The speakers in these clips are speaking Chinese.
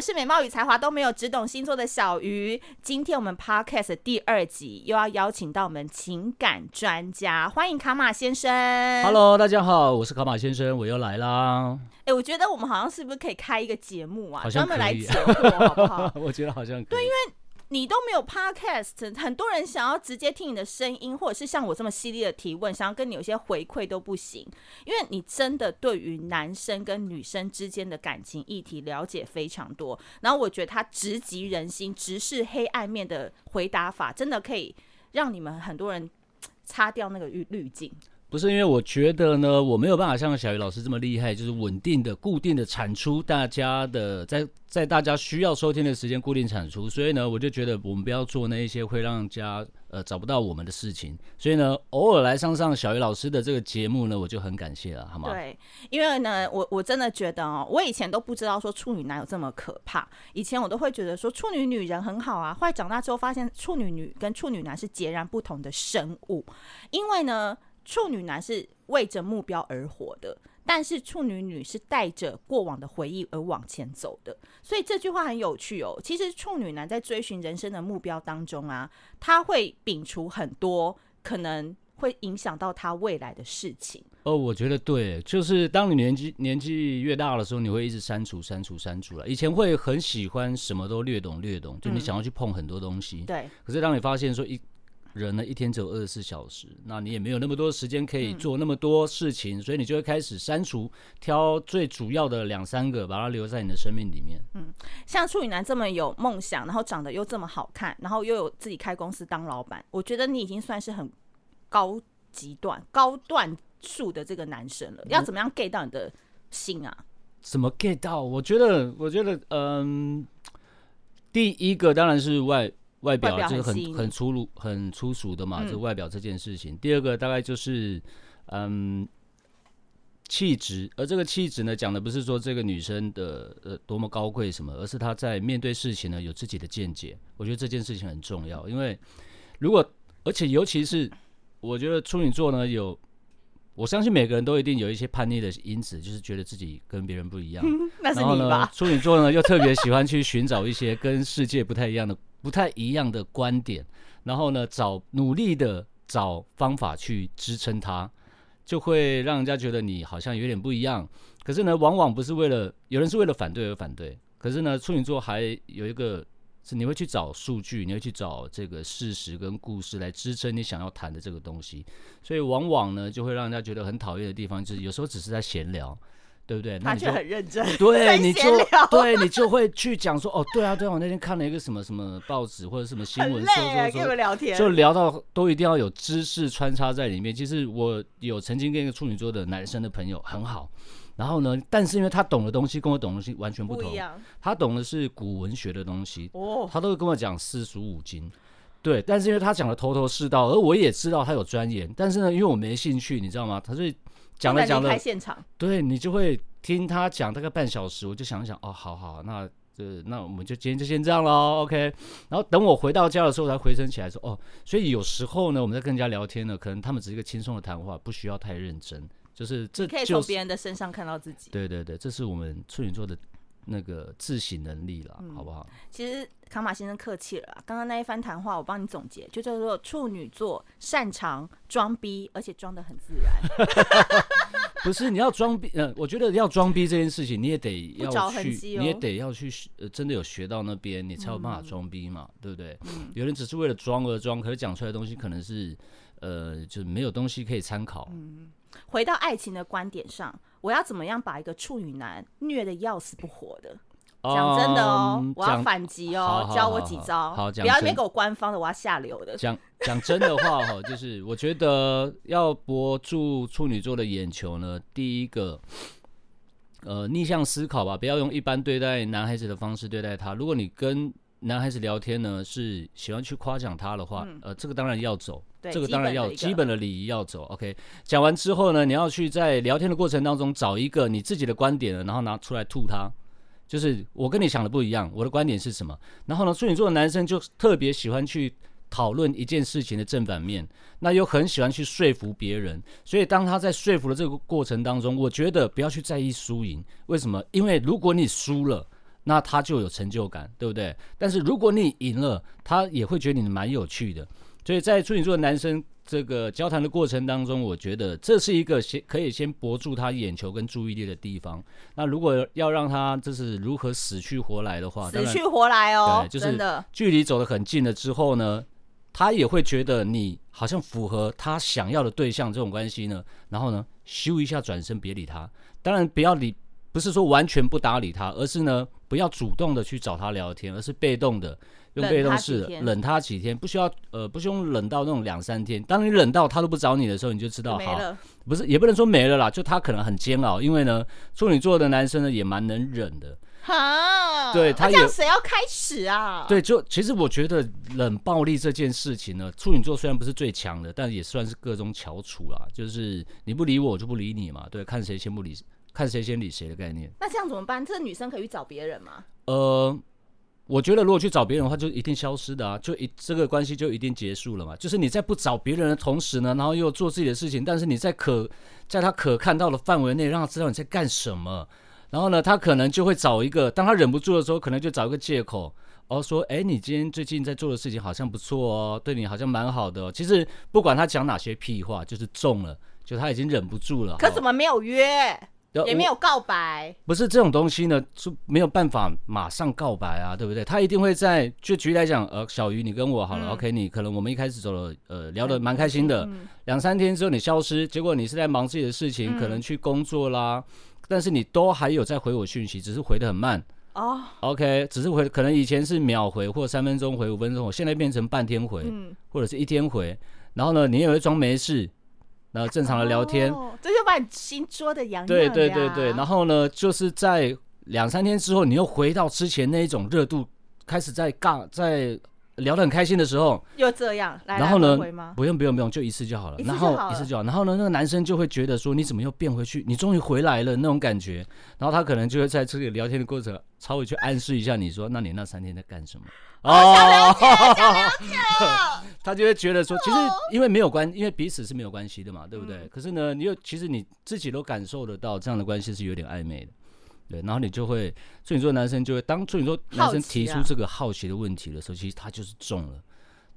我是美貌与才华都没有，只懂星座的小鱼。今天我们 Podcast 第二集又要邀请到我们情感专家，欢迎卡马先生。Hello，大家好，我是卡马先生，我又来啦。哎，我觉得我们好像是不是可以开一个节目啊，专门来解惑，好不好？我觉得好像可以。对，因为。你都没有 podcast，很多人想要直接听你的声音，或者是像我这么犀利的提问，想要跟你有些回馈都不行，因为你真的对于男生跟女生之间的感情议题了解非常多。然后我觉得他直击人心、直视黑暗面的回答法，真的可以让你们很多人 擦掉那个滤滤镜。不是因为我觉得呢，我没有办法像小鱼老师这么厉害，就是稳定的、固定的产出大家的，在在大家需要收听的时间固定产出，所以呢，我就觉得我们不要做那一些会让家呃找不到我们的事情。所以呢，偶尔来上上小鱼老师的这个节目呢，我就很感谢了，好吗？对，因为呢，我我真的觉得哦，我以前都不知道说处女男有这么可怕，以前我都会觉得说处女女人很好啊，后来长大之后发现处女女跟处女男是截然不同的生物，因为呢。处女男是为着目标而活的，但是处女女是带着过往的回忆而往前走的。所以这句话很有趣哦。其实处女男在追寻人生的目标当中啊，他会摒除很多可能会影响到他未来的事情。哦，我觉得对，就是当你年纪年纪越大的时候，你会一直删除、删除、删除了。以前会很喜欢什么都略懂略懂，就你想要去碰很多东西。嗯、对。可是当你发现说一。人呢，一天只有二十四小时，那你也没有那么多时间可以做那么多事情，嗯，所以你就会开始删除，挑最主要的两三个，把它留在你的生命里面。嗯，像处女男这么有梦想，然后长得又这么好看，然后又有自己开公司当老板，我觉得你已经算是很高级段、高段数的这个男生了。要怎么样 get 到你的心啊？怎么 get 到？我觉得，我觉得，嗯，第一个当然是外。外表就是很很粗鲁、很粗俗的嘛，就外表这件事情。嗯、第二个大概就是，嗯，气质。而这个气质呢，讲的不是说这个女生的呃多么高贵什么，而是她在面对事情呢有自己的见解。我觉得这件事情很重要，因为如果而且尤其是我觉得处女座呢有。我相信每个人都一定有一些叛逆的因子，就是觉得自己跟别人不一样。那是你吧？然后呢，处女座呢又特别喜欢去寻找一些跟世界不太一样的、不太一样的观点，然后呢找努力的找方法去支撑它，就会让人家觉得你好像有点不一样。可是呢，往往不是为了有人是为了反对而反对，可是呢，处女座还有一个。是你会去找数据，你会去找这个事实跟故事来支撑你想要谈的这个东西，所以往往呢就会让人家觉得很讨厌的地方，就是有时候只是在闲聊，对不对？那你就很认真，对，你就 对你就会去讲说，哦，对啊，对啊，我那天看了一个什么什么报纸或者什么新闻，说说说，聊天，就聊到都一定要有知识穿插在里面。其实我有曾经跟一个处女座的男生的朋友很好。然后呢，但是因为他懂的东西跟我懂的东西完全不同，不他懂的是古文学的东西，哦，他都会跟我讲四书五经，对。但是因为他讲的头头是道，而我也知道他有钻研，但是呢，因为我没兴趣，你知道吗？他是讲了讲了，现场，对你就会听他讲大概半小时，我就想想，哦，好好，那这那我们就今天就先这样喽，OK。然后等我回到家的时候，才回神起来说，哦，所以有时候呢，我们在跟人家聊天呢，可能他们只是一个轻松的谈话，不需要太认真。就是这可以从别人的身上看到自己。对对对，这是我们处女座的那个自省能力了，嗯，好不好？其实卡马先生客气了，刚刚那一番谈话我帮你总结，就叫做处女座擅长装逼，而且装得很自然。不是你要装逼，嗯，我觉得要装逼这件事情，你也得要去，哦，你也得要去，呃，真的有学到那边，你才有办法装逼嘛，嗯，对不对，嗯？有人只是为了装而装，可是讲出来的东西可能是，呃，就是没有东西可以参考。嗯回到爱情的观点上，我要怎么样把一个处女男虐得要死不活的？讲真的哦，嗯、我要反击哦，教我几招。好，不要没给我官方的，我要下流的。讲讲真的话哈，就是我觉得要博住处女座的眼球呢，第一个，呃，逆向思考吧，不要用一般对待男孩子的方式对待他。如果你跟男孩子聊天呢，是喜欢去夸奖他的话，嗯，呃，这个当然要走，这个当然要基本的礼仪要走。OK，讲完之后呢，你要去在聊天的过程当中找一个你自己的观点，然后拿出来吐他，就是我跟你想的不一样，我的观点是什么？然后呢，处女座的男生就特别喜欢去讨论一件事情的正反面，那又很喜欢去说服别人，所以当他在说服的这个过程当中，我觉得不要去在意输赢，为什么？因为如果你输了。那他就有成就感，对不对？但是如果你赢了，他也会觉得你蛮有趣的。所以在处女座的男生这个交谈的过程当中，我觉得这是一个先可以先博住他眼球跟注意力的地方。那如果要让他就是如何死去活来的话，死去活来哦，对，就是距离走得很近了之后呢，他也会觉得你好像符合他想要的对象这种关系呢，然后呢，咻一下转身别理他。当然不要理，不是说完全不搭理他，而是呢，不要主动的去找他聊天，而是被动的。用被动式的，冷他几天，不需要呃，不用冷到那种两三天。当你冷到他都不找你的时候，你就知道好，不是也不能说没了啦，就他可能很煎熬，因为呢，处女座的男生呢也蛮能忍的。哈，对他也，这样谁要开始啊？对，就其实我觉得冷暴力这件事情呢，处女座虽然不是最强的，但也算是各中翘楚啦。就是你不理我，我就不理你嘛。对，看谁先不理，看谁先理谁的概念。那这样怎么办？这个女生可以去找别人吗？呃。我觉得如果去找别人的话，就一定消失的啊，就一这个关系就一定结束了嘛。就是你在不找别人的同时呢，然后又做自己的事情，但是你在可在他可看到的范围内，让他知道你在干什么。然后呢，他可能就会找一个，当他忍不住的时候，可能就找一个借口，哦，说，哎，你今天最近在做的事情好像不错哦，对你好像蛮好的哦。其实不管他讲哪些屁话，就是中了，就他已经忍不住了。可怎么没有约？也没有告白，不是这种东西呢，就没有办法马上告白啊，对不对？他一定会在，就举例来讲，呃，小鱼，你跟我好了，嗯，OK，你可能我们一开始走了，呃，聊得蛮开心的，两、嗯、三天之后你消失，结果你是在忙自己的事情，嗯，可能去工作啦，但是你都还有在回我讯息，只是回的很慢哦，OK，只是回，可能以前是秒回或三分钟回五分钟，我现在变成半天回，嗯，或者是一天回，然后呢，你也会装没事。然后正常的聊天，哦、这就把你心捉的痒痒的。对对对对，然后呢，就是在两三天之后，你又回到之前那一种热度，开始在尬，在聊得很开心的时候，又这样，来然后呢，不用不用不用，就一次就好了。然后一次就好。然后呢，那个男生就会觉得说，你怎么又变回去？你终于回来了那种感觉。然后他可能就会在这里聊天的过程，稍微去暗示一下你说，那你那三天在干什么？哦，想了解，想了解 他就会觉得说，其实因为没有关，因为彼此是没有关系的嘛，对不对？嗯、可是呢，你又其实你自己都感受得到，这样的关系是有点暧昧的，对。然后你就会处女座男生就会当处女座男生提出这个好奇的问题的时候，其实他就是中了，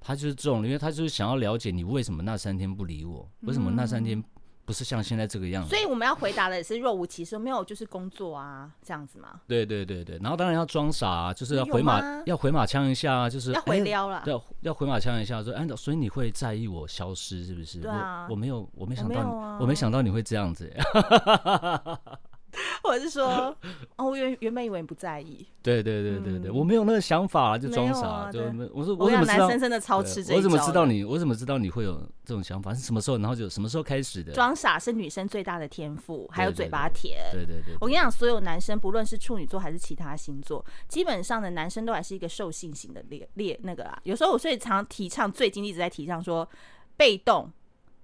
他就是中了，因为他就是想要了解你为什么那三天不理我，为什么那三天。不是像现在这个样子，所以我们要回答的也是若无其事，没有就是工作啊这样子吗？对对对对，然后当然要装傻啊，就是要回马要回马枪一下啊，就是要回撩了，要要回马枪一下，说哎，所以你会在意我消失是不是？对啊，我我没有我没想到我没，、啊、我没想到你会这样子。我是说，哦，我原原本以为你不在意。对对对对对，嗯、我没有那个想法，就装傻。啊、就我说，我怎么知道？男生真的超吃这一招。我怎么知道你？我怎么知道你会有这种想法？是什么时候？然后就什么时候开始的？装傻是女生最大的天赋，还有嘴巴甜。对对对，对。我跟你讲，所有男生，不论是处女座还是其他星座，基本上的男生都还是一个兽性型的猎猎那个啦。有时候我所以常提倡，最近一直在提倡说，被动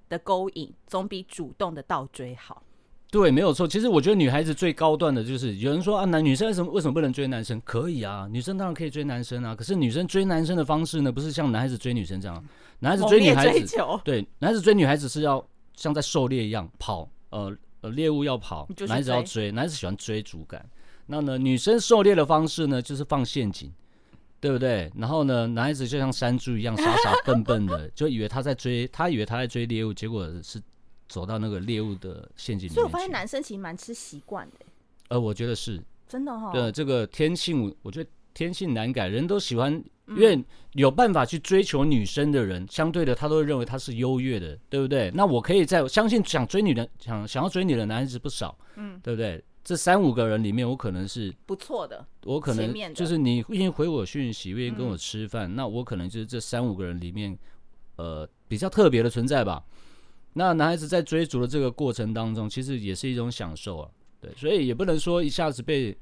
的勾引总比主动的倒追好。对，没有错。其实我觉得女孩子最高段的就是有人说啊，男女生为什么为什么不能追男生？可以啊，女生当然可以追男生啊。可是女生追男生的方式呢，不是像男孩子追女生这样。男孩子追女孩子，对，男孩子追女孩子是要像在狩猎一样跑，呃呃，猎物要跑，男孩子要追，男孩子喜欢追逐感。那呢，女生狩猎的方式呢，就是放陷阱，对不对？然后呢，男孩子就像山猪一样傻傻笨笨的，就以为他在追，他以为他在追猎物，结果是。走到那个猎物的陷阱里面，所以我发现男生其实蛮吃习惯的。呃，我觉得是真的哈、哦。对，这个天性，我觉得天性难改，人都喜欢，因为有办法去追求女生的人，嗯、相对的他都会认为他是优越的，对不对？那我可以在相信想追女的、想想要追你的男孩子不少，嗯，对不对？这三五个人里面，我可能是不错的，我可能就是你愿意回我讯息，愿意跟我吃饭、嗯，那我可能就是这三五个人里面，呃，比较特别的存在吧。那男孩子在追逐的这个过程当中，其实也是一种享受啊，对，所以也不能说一下子被。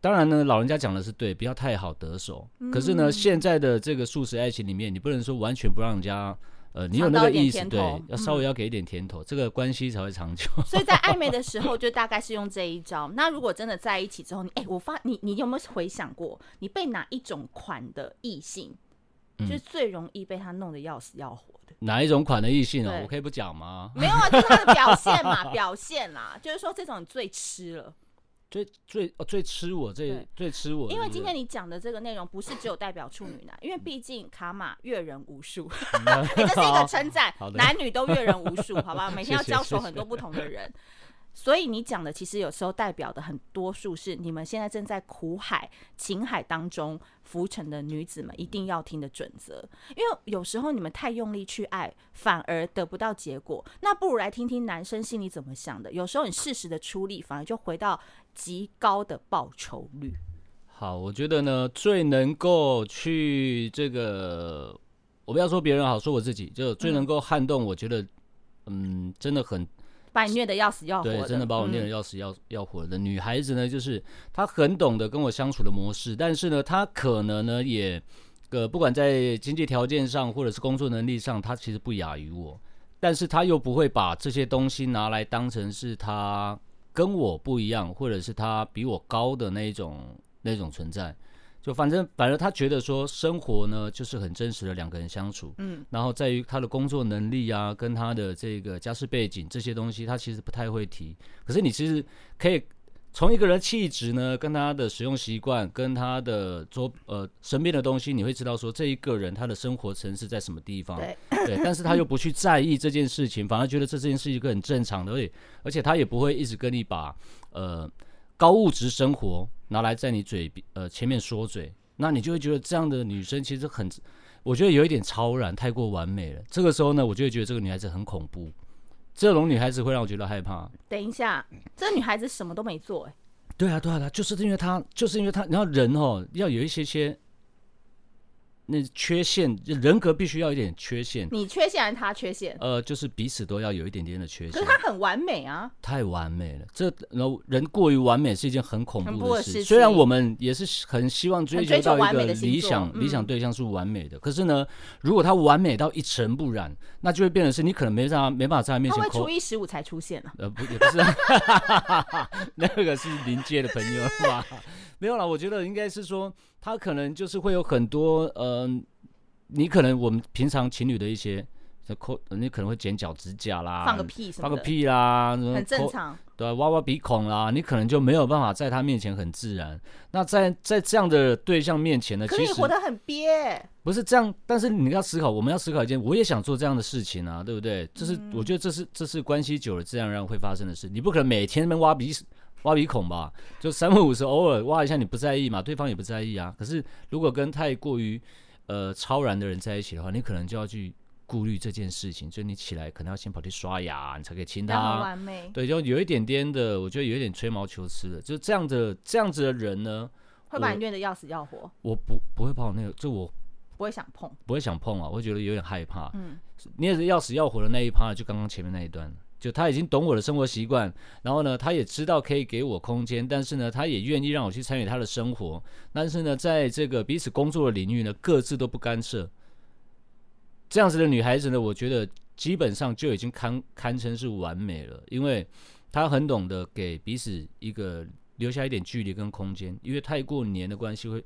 当然呢，老人家讲的是对，不要太好得手。嗯、可是呢，现在的这个素食爱情里面，你不能说完全不让人家，呃，你有那个意思，对，要稍微要给一点甜头，嗯、这个关系才会长久。所以在暧昧的时候，就大概是用这一招。那如果真的在一起之后，你哎，我发你你有没有回想过，你被哪一种款的异性，就是最容易被他弄得要死要活的？哪一种款的异性哦？我可以不讲吗？没有啊，就是他的表现嘛，表现啦，就是说这种最吃了，最最哦最吃我最对最吃我，因为今天你讲的这个内容不是只有代表处女男，因为毕竟卡玛阅人无数，你这是一个称赞，男女都阅人无数，好吧？每天要交手很多不同的人。所以你讲的其实有时候代表的很多数是你们现在正在苦海、情海当中浮沉的女子们一定要听的准则。因为有时候你们太用力去爱，反而得不到结果。那不如来听听男生心里怎么想的。有时候你适时的出力，反而就回到极高的报酬率。好，我觉得呢，最能够去这个，我不要说别人好，说我自己，就最能够撼动。我觉得，嗯，嗯，真的很。把你虐得要死要活的，对，真的把我虐得要死要要活的女孩子呢，就是她很懂得跟我相处的模式，但是呢，她可能呢也，呃，不管在经济条件上或者是工作能力上，她其实不亚于我，但是她又不会把这些东西拿来当成是她跟我不一样，或者是她比我高的那一种那种存在。就反正，反正他觉得说生活呢，就是很真实的两个人相处，嗯，然后在于他的工作能力啊，跟他的这个家世背景这些东西，他其实不太会提。可是你其实可以从一个人气质呢，跟他的使用习惯，跟他的周呃身边的东西，你会知道说这一个人他的生活层次在什么地方，对，对，但是他又不去在意这件事情，反而觉得这件事是一个很正常的，而且而且他也不会一直跟你把呃。高物质生活拿来在你嘴呃前面说嘴，那你就会觉得这样的女生其实很，我觉得有一点超然，太过完美了。这个时候呢，我就会觉得这个女孩子很恐怖，这种女孩子会让我觉得害怕。等一下，这个女孩子什么都没做，哎。对啊，对啊，就是因为她，就是因为她，然后人哦要有一些些。那缺陷，人格必须要有一点缺陷。你缺陷还是他缺陷？呃，就是彼此都要有一点点的缺陷。可是他很完美啊！太完美了，这然后人过于完美是一件很恐怖的事。虽然我们也是很希望追求到一个理想理想对象是完美的，可是呢，如果他完美到一尘不染，那就会变成是你可能没办法没办法在他面前。他会初一十五才出现了。呃，不，也不是，那个是临界的朋友 吧？没有啦，我觉得应该是说。他可能就是会有很多，嗯、呃，你可能我们平常情侣的一些，抠，你可能会剪脚趾甲啦，放个屁什么放个屁啦，很正常，对，挖挖鼻孔啦，你可能就没有办法在他面前很自然。那在在这样的对象面前呢，其实活得很憋，不是这样。但是你要思考，我们要思考一件，我也想做这样的事情啊，对不对？这是、嗯、我觉得这是这是关系久了自然而然会发生的事。你不可能每天那边挖鼻。挖鼻孔吧，就三不五时偶尔挖一下，你不在意嘛？对方也不在意啊。可是如果跟太过于呃超然的人在一起的话，你可能就要去顾虑这件事情。就你起来可能要先跑去刷牙，你才可以亲他。完美。对，就有一点点的，我觉得有一点吹毛求疵的。就这样的这样子的人呢，会把你虐得要死要活。我不不会把我那个，就我不会想碰，不会想碰啊，我会觉得有点害怕。嗯，你也是要死要活的那一趴，就刚刚前面那一段。就他已经懂我的生活习惯，然后呢，他也知道可以给我空间，但是呢，他也愿意让我去参与他的生活。但是呢，在这个彼此工作的领域呢，各自都不干涉。这样子的女孩子呢，我觉得基本上就已经堪堪称是完美了，因为她很懂得给彼此一个留下一点距离跟空间。因为太过黏的关系会，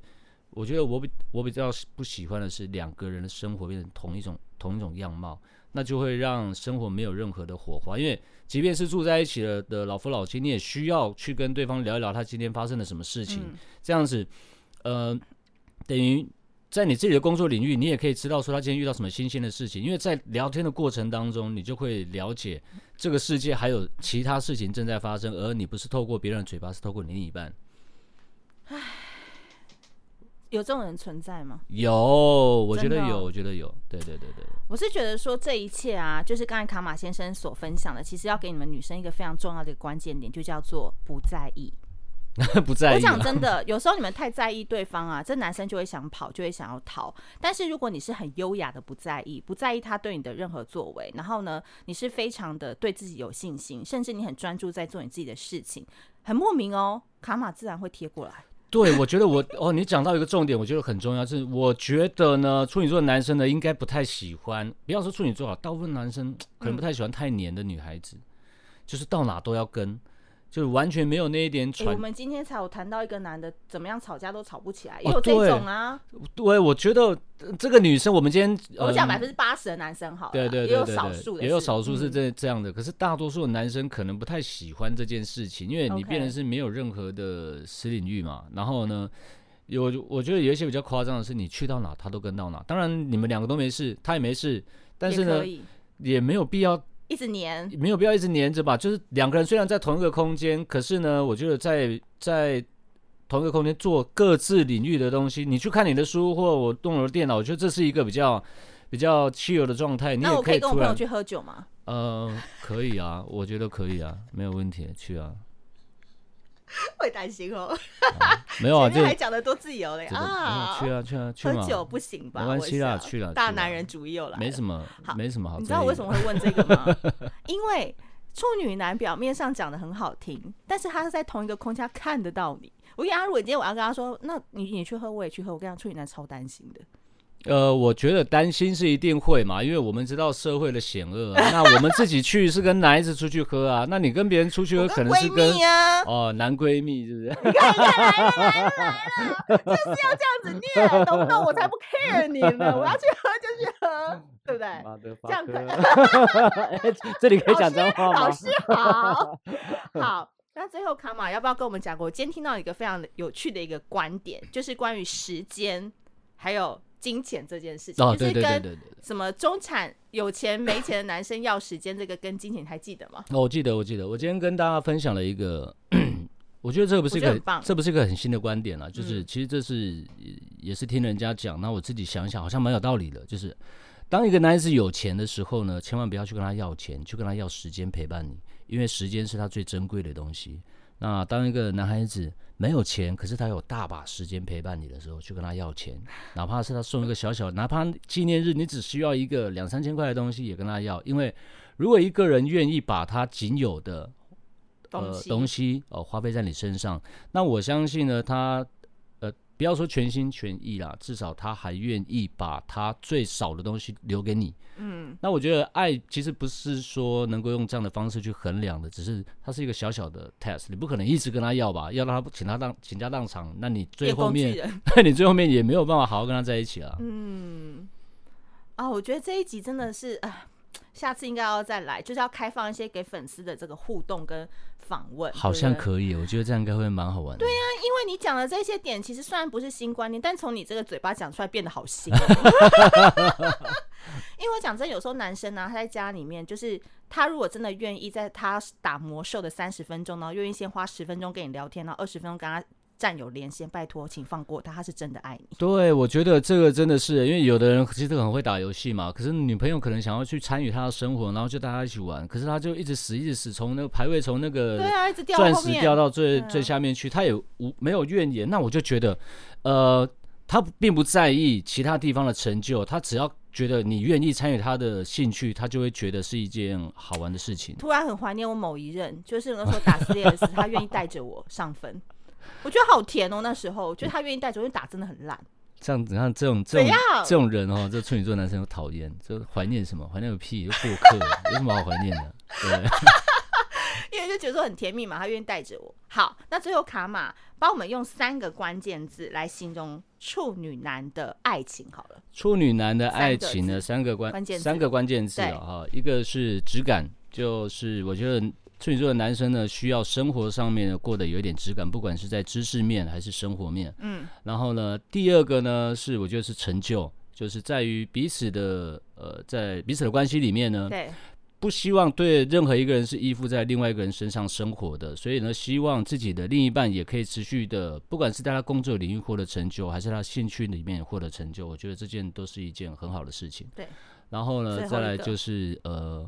我觉得我比我比较不喜欢的是两个人的生活变成同一种同一种样貌。那就会让生活没有任何的火花，因为即便是住在一起了的老夫老妻，你也需要去跟对方聊一聊他今天发生了什么事情。嗯、这样子，呃，等于在你自己的工作领域，你也可以知道说他今天遇到什么新鲜的事情。因为在聊天的过程当中，你就会了解这个世界还有其他事情正在发生，而你不是透过别人的嘴巴，是透过你另一半。唉，有这种人存在吗？有，我觉得有，哦、我觉得有。对对对对。我是觉得说这一切啊，就是刚才卡马先生所分享的，其实要给你们女生一个非常重要的一个关键点，就叫做不在意。不在意。我讲真的，有时候你们太在意对方啊，这男生就会想跑，就会想要逃。但是如果你是很优雅的不在意，不在意他对你的任何作为，然后呢，你是非常的对自己有信心，甚至你很专注在做你自己的事情，很莫名哦，卡马自然会贴过来。对，我觉得我哦，你讲到一个重点，我觉得很重要，是我觉得呢，处女座的男生呢，应该不太喜欢，不要说处女座啊，大部分男生可能不太喜欢太黏的女孩子，嗯、就是到哪都要跟，就完全没有那一点喘。我们今天才有谈到一个男的怎么样吵架都吵不起来，也有这种啊。对，我觉得这个女生，我们今天我讲百分之八十的男生好，对对对，也有少数的，也有少数是这这样的。可是大多数的男生可能不太喜欢这件事情，因为你变成是没有任何的私领域嘛。然后呢，有我觉得有一些比较夸张的是，你去到哪他都跟到哪。当然你们两个都没事，他也没事，但是呢，也没有必要。一直黏，没有必要一直黏着吧。就是两个人虽然在同一个空间，可是呢，我觉得在在同一个空间做各自领域的东西。你去看你的书，或我动了电脑，我觉得这是一个比较比较 chill 的状态。你也可以，那我可以跟我朋友去喝酒吗？呃，可以啊，我觉得可以啊，没有问题，去啊。会担心哦，没有啊，这还讲的多自由嘞啊！去啊去啊去喝酒不行吧？没关系啦，去了大男人主义又来，没什么，没什么好。你知道我为什么会问这个吗？因为处女男表面上讲的很好听，但是他是在同一个空间看得到你。我跟他如果今天我要跟他说，那你你去喝，我也去喝，我跟他处女男超担心的。呃，我觉得担心是一定会嘛，因为我们知道社会的险恶。那我们自己去是跟男孩子出去喝啊，那你跟别人出去喝可能是跟哦男闺蜜是不是？你看，你看，来了来了来了，就是要这样子念，懂不懂？我才不 care 你呢，我要去喝就去喝，对不对？这样可以。这里可以讲脏话吗？老师好，好。那最后卡玛要不要跟我们讲过？我今天听到一个非常有趣的一个观点，就是关于时间还有。金钱这件事情，哦、就是跟什么中产有钱没钱的男生要时间，这个跟金钱还记得吗？哦，我记得，我记得，我今天跟大家分享了一个，我觉得这个不是一个，这不是一个很新的观点了，就是其实这是也是听人家讲，那我自己想一想，好像蛮有道理的，就是当一个男子有钱的时候呢，千万不要去跟他要钱，去跟他要时间陪伴你，因为时间是他最珍贵的东西。那当一个男孩子没有钱，可是他有大把时间陪伴你的时候，去跟他要钱，哪怕是他送一个小小，哪怕纪念日你只需要一个两三千块的东西，也跟他要。因为如果一个人愿意把他仅有的呃东西，东西呃花费在你身上，那我相信呢，他。不要说全心全意啦，至少他还愿意把他最少的东西留给你。嗯，那我觉得爱其实不是说能够用这样的方式去衡量的，只是它是一个小小的 test。你不可能一直跟他要吧，要让他请他当倾家荡产，那你最后面，那 你最后面也没有办法好好跟他在一起了。嗯，啊，我觉得这一集真的是啊。下次应该要再来，就是要开放一些给粉丝的这个互动跟访问，好像可以，我觉得这样应该会蛮好玩的。对呀、啊，因为你讲的这些点，其实虽然不是新观念，但从你这个嘴巴讲出来变得好新。因为我讲真，有时候男生呢、啊，他在家里面，就是他如果真的愿意在他打魔兽的三十分钟呢，愿意先花十分钟跟你聊天，然后二十分钟跟他。战友连线，拜托，请放过他，他是真的爱你。对，我觉得这个真的是，因为有的人其实很会打游戏嘛，可是女朋友可能想要去参与他的生活，然后就带他一起玩，可是他就一直死，一直死，从那个排位从那个对啊，一直掉钻石掉到最最下面去，他也无没有怨言。那我就觉得，呃，他并不在意其他地方的成就，他只要觉得你愿意参与他的兴趣，他就会觉得是一件好玩的事情。突然很怀念我某一任，就是那时候打撕裂的时候，他愿意带着我上分。我觉得好甜哦，那时候我觉得他愿意带走，因为打真的很烂。这样子，你看这种这种这种人哦，这处女座男生又讨厌，就怀念什么？怀念个屁！又过客，有什么好怀念的？对，因为就觉得说很甜蜜嘛，他愿意带着我。好，那最后卡玛帮我们用三个关键字来形容处女男的爱情好了。处女男的爱情呢三个关键三个关键字啊哈，一个是质感，就是我觉得。处女座的男生呢，需要生活上面呢过得有一点质感，不管是在知识面还是生活面。嗯，然后呢，第二个呢是我觉得是成就，就是在于彼此的呃，在彼此的关系里面呢，对，不希望对任何一个人是依附在另外一个人身上生活的，所以呢，希望自己的另一半也可以持续的，不管是在他工作领域获得成就，还是他兴趣里面获得成就，我觉得这件都是一件很好的事情。对，然后呢，再来就是呃。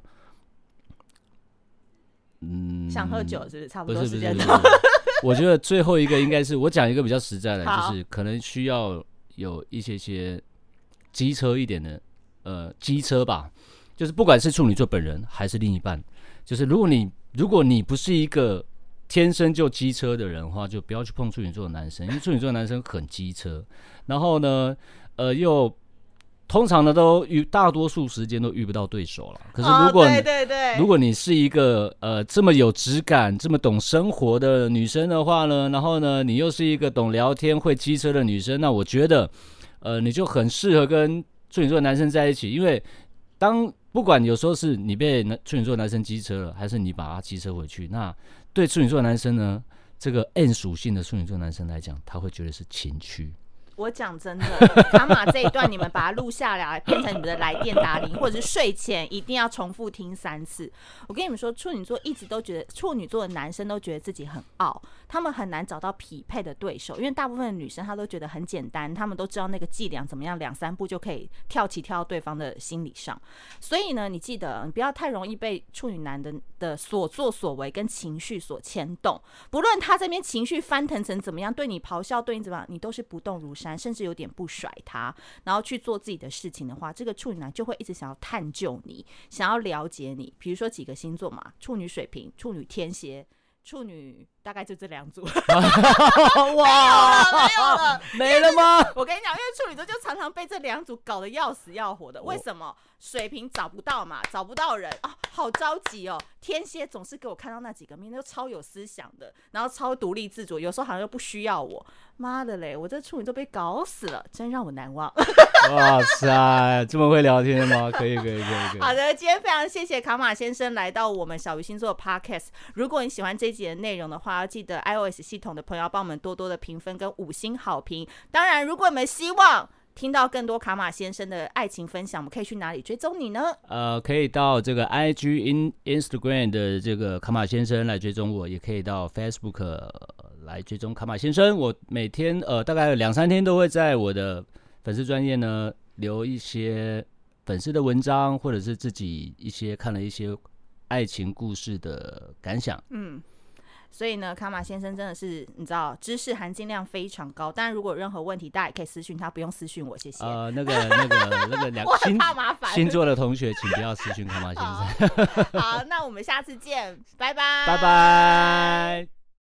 嗯，想喝酒是不是差不多时间？我觉得最后一个应该是我讲一个比较实在的，就是可能需要有一些些机车一点的，呃，机车吧。就是不管是处女座本人还是另一半，就是如果你如果你不是一个天生就机车的人的话，就不要去碰处女座的男生，因为处女座的男生很机车。然后呢，呃，又。通常呢都遇大多数时间都遇不到对手了。可是如果、哦、对对对，如果你是一个呃这么有质感、这么懂生活的女生的话呢，然后呢你又是一个懂聊天、会机车的女生，那我觉得呃你就很适合跟处女座男生在一起，因为当不管有时候是你被处女座男生机车了，还是你把他机车回去，那对处女座男生呢，这个 N 属性的处女座男生来讲，他会觉得是情趣。我讲真的，卡玛这一段你们把它录下来，变成你们的来电打铃，或者是睡前一定要重复听三次。我跟你们说，处女座一直都觉得，处女座的男生都觉得自己很傲，他们很难找到匹配的对手，因为大部分的女生她都觉得很简单，他们都知道那个伎俩怎么样，两三步就可以跳起跳到对方的心理上。所以呢，你记得你不要太容易被处女男的的所作所为跟情绪所牵动，不论他这边情绪翻腾成怎么样，对你咆哮，对你怎么样，你都是不动如山。甚至有点不甩他，然后去做自己的事情的话，这个处女男就会一直想要探究你，想要了解你。比如说几个星座嘛，处女、水瓶、处女、天蝎、处女。大概就这两组，哇，没有了，没有了，没了吗？我跟你讲，因为处女座就常常被这两组搞得要死要活的。为什么？水瓶找不到嘛，找不到人啊，好着急哦。天蝎总是给我看到那几个面，都超有思想的，然后超独立自主，有时候好像又不需要我。妈的嘞，我这处女座被搞死了，真让我难忘。哇塞，这么会聊天吗？可以，可以，可以，可以。好的，今天非常谢谢卡马先生来到我们小鱼星座的 Podcast。如果你喜欢这一集的内容的话，要记得 iOS 系统的朋友帮我们多多的评分跟五星好评。当然，如果你们希望听到更多卡马先生的爱情分享，我们可以去哪里追踪你呢？呃，可以到这个 IG、In Instagram 的这个卡马先生来追踪我，也可以到 Facebook 来追踪卡马先生。我每天呃大概有两三天都会在我的粉丝专业呢留一些粉丝的文章，或者是自己一些看了一些爱情故事的感想。嗯。所以呢，卡玛先生真的是你知道，知识含金量非常高。当然，如果有任何问题，大家也可以私讯他，不用私讯我，谢谢。呃，那个、那个、那个 两星星座的同学，请不要私讯卡玛先生。好，好，那我们下次见，拜拜，拜拜。